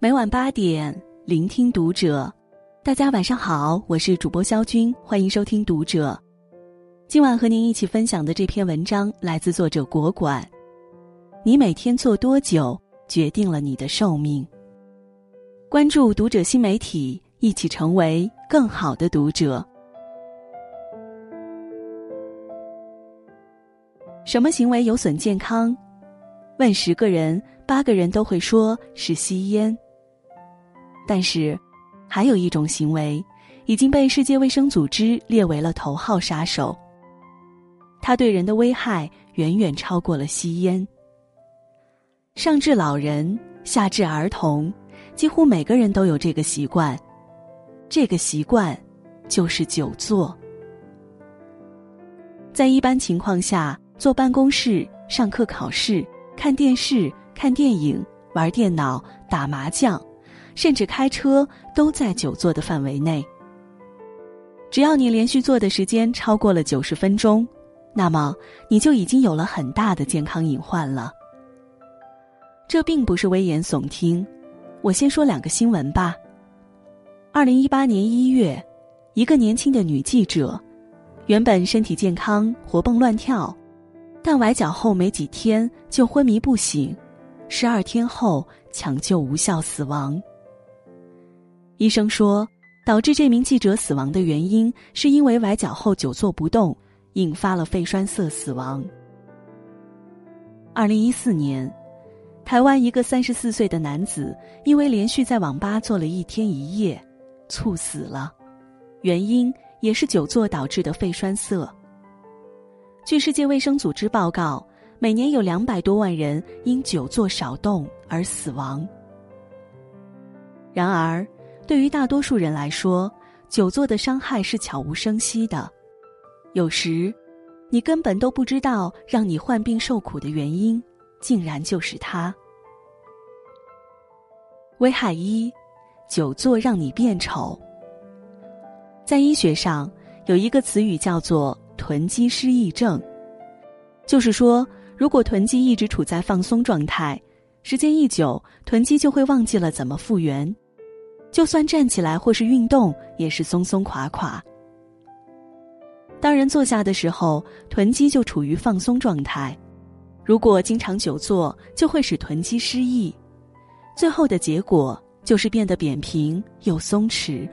每晚八点，聆听读者。大家晚上好，我是主播肖军，欢迎收听读者。今晚和您一起分享的这篇文章来自作者国管。你每天做多久，决定了你的寿命。关注读者新媒体，一起成为更好的读者。什么行为有损健康？问十个人，八个人都会说是吸烟。但是，还有一种行为，已经被世界卫生组织列为了头号杀手。它对人的危害远远超过了吸烟。上至老人，下至儿童，几乎每个人都有这个习惯。这个习惯，就是久坐。在一般情况下，坐办公室、上课、考试、看电视、看电影、玩电脑、打麻将。甚至开车都在久坐的范围内。只要你连续坐的时间超过了九十分钟，那么你就已经有了很大的健康隐患了。这并不是危言耸听，我先说两个新闻吧。二零一八年一月，一个年轻的女记者，原本身体健康、活蹦乱跳，但崴脚后没几天就昏迷不醒，十二天后抢救无效死亡。医生说，导致这名记者死亡的原因是因为崴脚后久坐不动，引发了肺栓塞死亡。二零一四年，台湾一个三十四岁的男子因为连续在网吧坐了一天一夜，猝死了，原因也是久坐导致的肺栓塞。据世界卫生组织报告，每年有两百多万人因久坐少动而死亡。然而。对于大多数人来说，久坐的伤害是悄无声息的，有时，你根本都不知道让你患病受苦的原因，竟然就是它。危害一：久坐让你变丑。在医学上，有一个词语叫做“囤积失忆症”，就是说，如果囤积一直处在放松状态，时间一久，囤积就会忘记了怎么复原。就算站起来或是运动，也是松松垮垮。当人坐下的时候，臀肌就处于放松状态。如果经常久坐，就会使臀肌失忆，最后的结果就是变得扁平又松弛。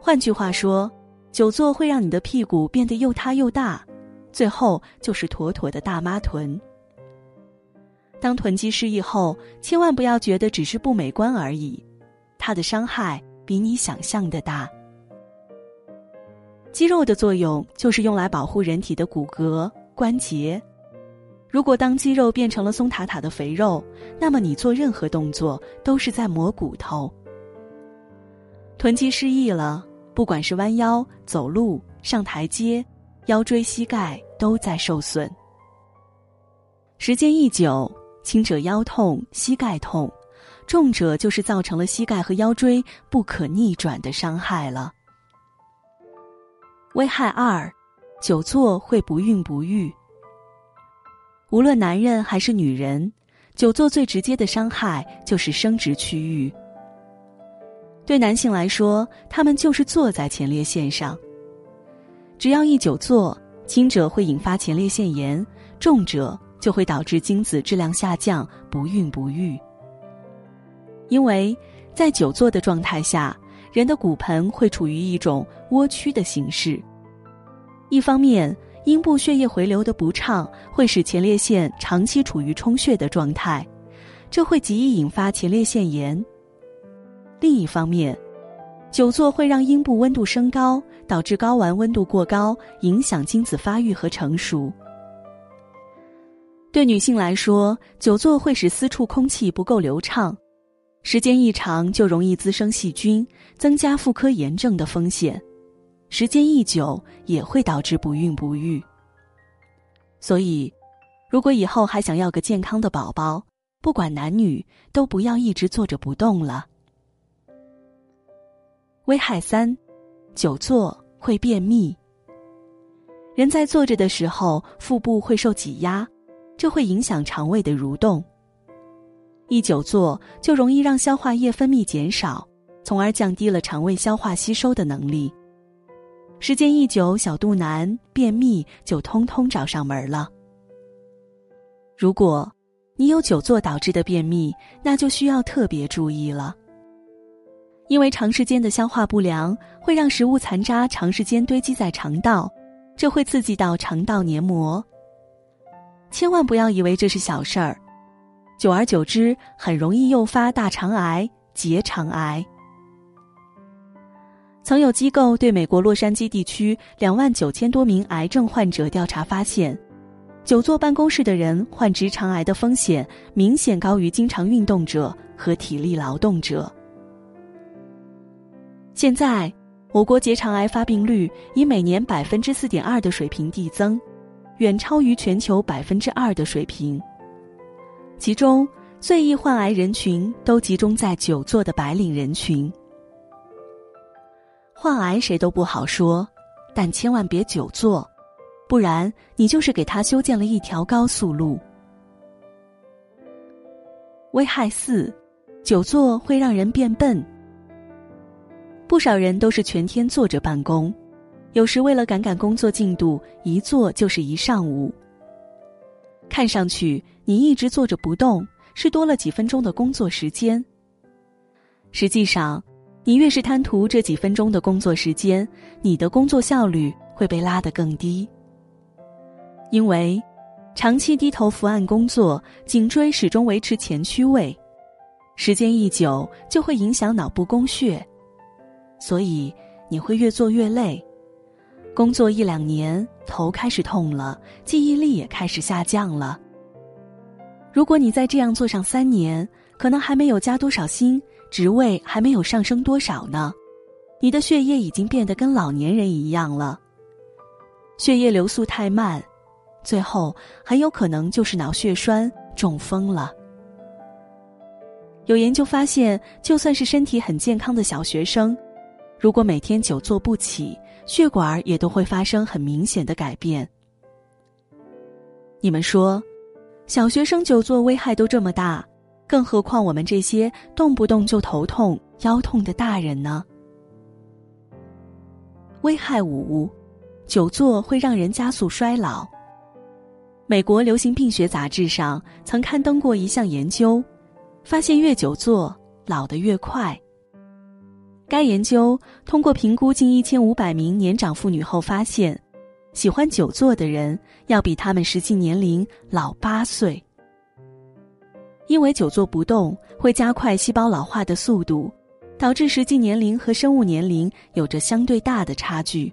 换句话说，久坐会让你的屁股变得又塌又大，最后就是妥妥的大妈臀。当臀肌失忆后，千万不要觉得只是不美观而已。它的伤害比你想象的大。肌肉的作用就是用来保护人体的骨骼关节。如果当肌肉变成了松塔塔的肥肉，那么你做任何动作都是在磨骨头。臀肌失忆了，不管是弯腰、走路、上台阶，腰椎、膝盖都在受损。时间一久，轻者腰痛、膝盖痛。重者就是造成了膝盖和腰椎不可逆转的伤害了。危害二，久坐会不孕不育。无论男人还是女人，久坐最直接的伤害就是生殖区域。对男性来说，他们就是坐在前列腺上。只要一久坐，轻者会引发前列腺炎，重者就会导致精子质量下降，不孕不育。因为在久坐的状态下，人的骨盆会处于一种窝曲的形式。一方面，阴部血液回流的不畅会使前列腺长期处于充血的状态，这会极易引发前列腺炎。另一方面，久坐会让阴部温度升高，导致睾丸温度过高，影响精子发育和成熟。对女性来说，久坐会使私处空气不够流畅。时间一长，就容易滋生细菌，增加妇科炎症的风险；时间一久，也会导致不孕不育。所以，如果以后还想要个健康的宝宝，不管男女，都不要一直坐着不动了。危害三：久坐会便秘。人在坐着的时候，腹部会受挤压，这会影响肠胃的蠕动。一久坐就容易让消化液分泌减少，从而降低了肠胃消化吸收的能力。时间一久，小肚腩、便秘就通通找上门了。如果你有久坐导致的便秘，那就需要特别注意了。因为长时间的消化不良会让食物残渣长时间堆积在肠道，这会刺激到肠道黏膜。千万不要以为这是小事儿，久而久之很容易诱发大肠癌、结肠癌。曾有机构对美国洛杉矶地区两万九千多名癌症患者调查发现，久坐办公室的人患直肠癌的风险明显高于经常运动者和体力劳动者。现在，我国结肠癌发病率以每年百分之四点二的水平递增，远超于全球百分之二的水平。其中，最易患癌人群都集中在久坐的白领人群。患癌谁都不好说，但千万别久坐，不然你就是给他修建了一条高速路。危害四：久坐会让人变笨。不少人都是全天坐着办公，有时为了赶赶工作进度，一坐就是一上午。看上去你一直坐着不动，是多了几分钟的工作时间。实际上。你越是贪图这几分钟的工作时间，你的工作效率会被拉得更低。因为长期低头伏案工作，颈椎始终维持前屈位，时间一久就会影响脑部供血，所以你会越做越累。工作一两年，头开始痛了，记忆力也开始下降了。如果你再这样做上三年，可能还没有加多少薪。职位还没有上升多少呢，你的血液已经变得跟老年人一样了。血液流速太慢，最后很有可能就是脑血栓、中风了。有研究发现，就算是身体很健康的小学生，如果每天久坐不起，血管也都会发生很明显的改变。你们说，小学生久坐危害都这么大？更何况我们这些动不动就头痛、腰痛的大人呢？危害五：久坐会让人加速衰老。美国流行病学杂志上曾刊登过一项研究，发现越久坐老得越快。该研究通过评估近一千五百名年长妇女后发现，喜欢久坐的人要比他们实际年龄老八岁。因为久坐不动会加快细胞老化的速度，导致实际年龄和生物年龄有着相对大的差距。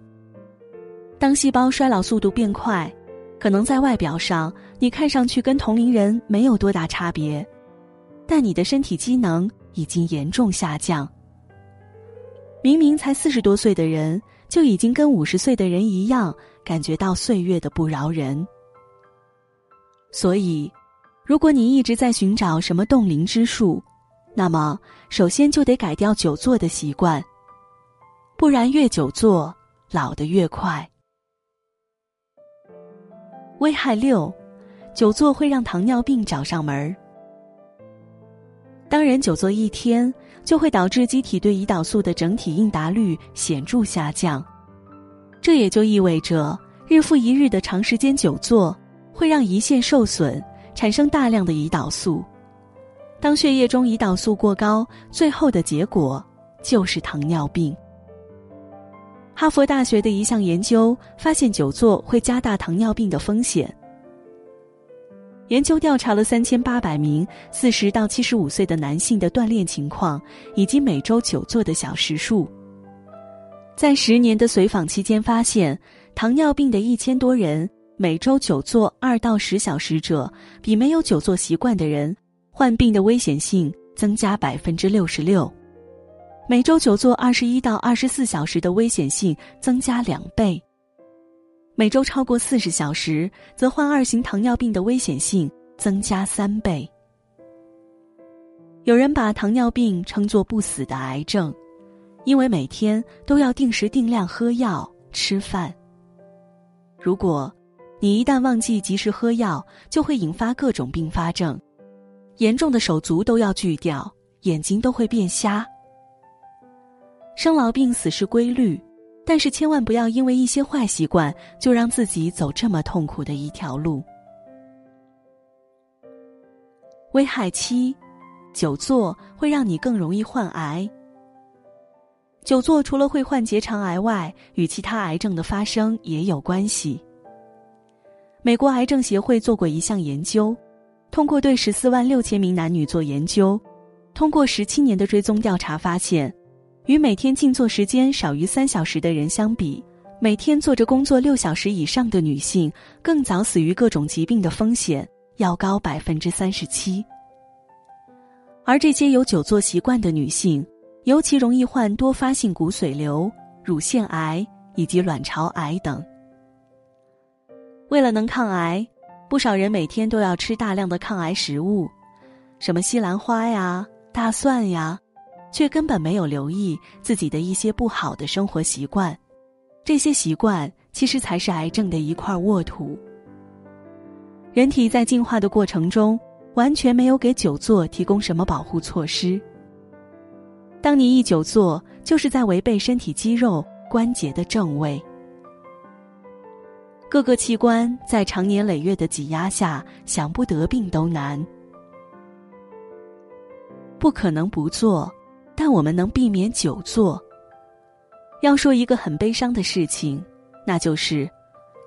当细胞衰老速度变快，可能在外表上你看上去跟同龄人没有多大差别，但你的身体机能已经严重下降。明明才四十多岁的人，就已经跟五十岁的人一样，感觉到岁月的不饶人。所以。如果你一直在寻找什么冻龄之术，那么首先就得改掉久坐的习惯，不然越久坐老得越快。危害六，久坐会让糖尿病找上门儿。当人久坐一天，就会导致机体对胰岛素的整体应答率显著下降，这也就意味着日复一日的长时间久坐会让胰腺受损。产生大量的胰岛素，当血液中胰岛素过高，最后的结果就是糖尿病。哈佛大学的一项研究发现，久坐会加大糖尿病的风险。研究调查了三千八百名四十到七十五岁的男性的锻炼情况以及每周久坐的小时数，在十年的随访期间，发现糖尿病的一千多人。每周久坐二到十小时者，比没有久坐习惯的人，患病的危险性增加百分之六十六；每周久坐二十一到二十四小时的危险性增加两倍；每周超过四十小时，则患二型糖尿病的危险性增加三倍。有人把糖尿病称作不死的癌症，因为每天都要定时定量喝药、吃饭。如果你一旦忘记及时喝药，就会引发各种并发症，严重的手足都要锯掉，眼睛都会变瞎。生老病死是规律，但是千万不要因为一些坏习惯就让自己走这么痛苦的一条路。危害七，久坐会让你更容易患癌。久坐除了会患结肠癌外，与其他癌症的发生也有关系。美国癌症协会做过一项研究，通过对十四万六千名男女做研究，通过十七年的追踪调查发现，与每天静坐时间少于三小时的人相比，每天坐着工作六小时以上的女性，更早死于各种疾病的风险要高百分之三十七。而这些有久坐习惯的女性，尤其容易患多发性骨髓瘤、乳腺癌以及卵巢癌等。为了能抗癌，不少人每天都要吃大量的抗癌食物，什么西兰花呀、大蒜呀，却根本没有留意自己的一些不好的生活习惯。这些习惯其实才是癌症的一块沃土。人体在进化的过程中，完全没有给久坐提供什么保护措施。当你一久坐，就是在违背身体肌肉关节的正位。各个器官在长年累月的挤压下，想不得病都难。不可能不做，但我们能避免久坐。要说一个很悲伤的事情，那就是，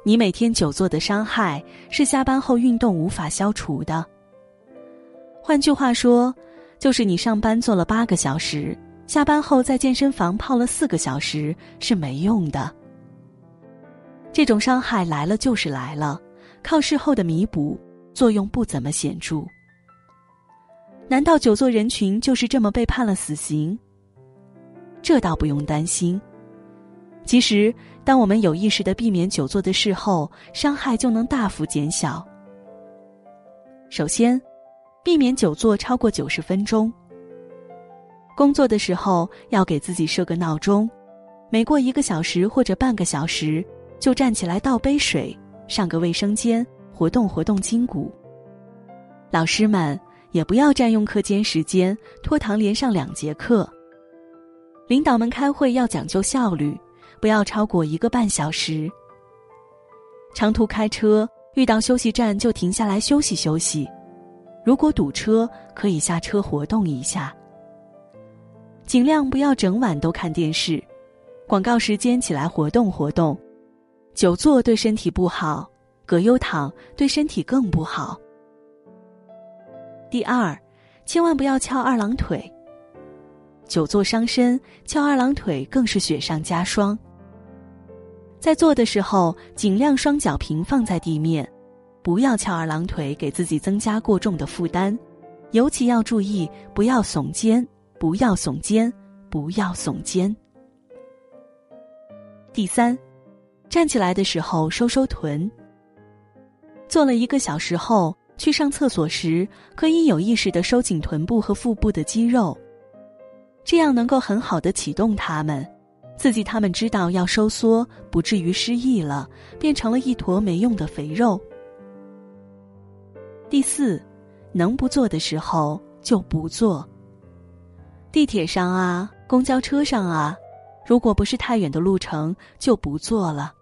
你每天久坐的伤害是下班后运动无法消除的。换句话说，就是你上班做了八个小时，下班后在健身房泡了四个小时是没用的。这种伤害来了就是来了，靠事后的弥补作用不怎么显著。难道久坐人群就是这么被判了死刑？这倒不用担心。其实，当我们有意识的避免久坐的事后，伤害就能大幅减小。首先，避免久坐超过九十分钟。工作的时候要给自己设个闹钟，每过一个小时或者半个小时。就站起来倒杯水，上个卫生间，活动活动筋骨。老师们也不要占用课间时间，拖堂连上两节课。领导们开会要讲究效率，不要超过一个半小时。长途开车遇到休息站就停下来休息休息，如果堵车可以下车活动一下。尽量不要整晚都看电视，广告时间起来活动活动。久坐对身体不好，葛优躺对身体更不好。第二，千万不要翘二郎腿。久坐伤身，翘二郎腿更是雪上加霜。在坐的时候，尽量双脚平放在地面，不要翘二郎腿，给自己增加过重的负担。尤其要注意，不要耸肩，不要耸肩，不要耸肩。第三。站起来的时候收收臀。坐了一个小时后去上厕所时，可以有意识的收紧臀部和腹部的肌肉，这样能够很好的启动它们，刺激它们知道要收缩，不至于失忆了，变成了一坨没用的肥肉。第四，能不做的时候就不做。地铁上啊，公交车上啊，如果不是太远的路程，就不坐了。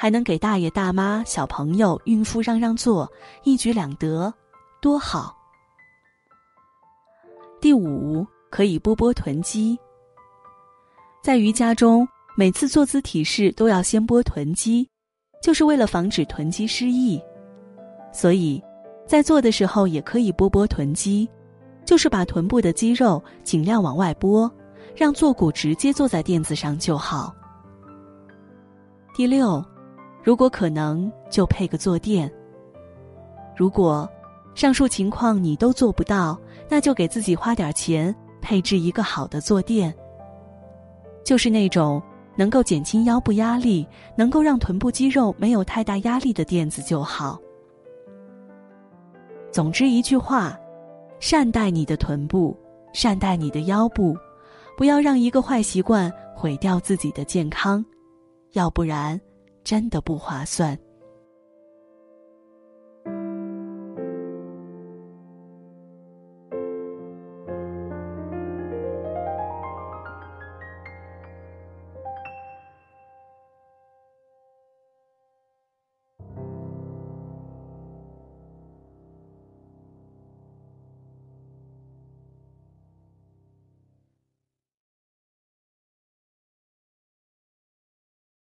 还能给大爷大妈、小朋友、孕妇让让座，一举两得，多好！第五，可以拨拨臀肌。在瑜伽中，每次坐姿体式都要先拨臀肌，就是为了防止臀肌失忆。所以，在做的时候也可以拨拨臀肌，就是把臀部的肌肉尽量往外拨，让坐骨直接坐在垫子上就好。第六。如果可能，就配个坐垫。如果上述情况你都做不到，那就给自己花点钱配置一个好的坐垫，就是那种能够减轻腰部压力、能够让臀部肌肉没有太大压力的垫子就好。总之一句话，善待你的臀部，善待你的腰部，不要让一个坏习惯毁掉自己的健康，要不然。真的不划算。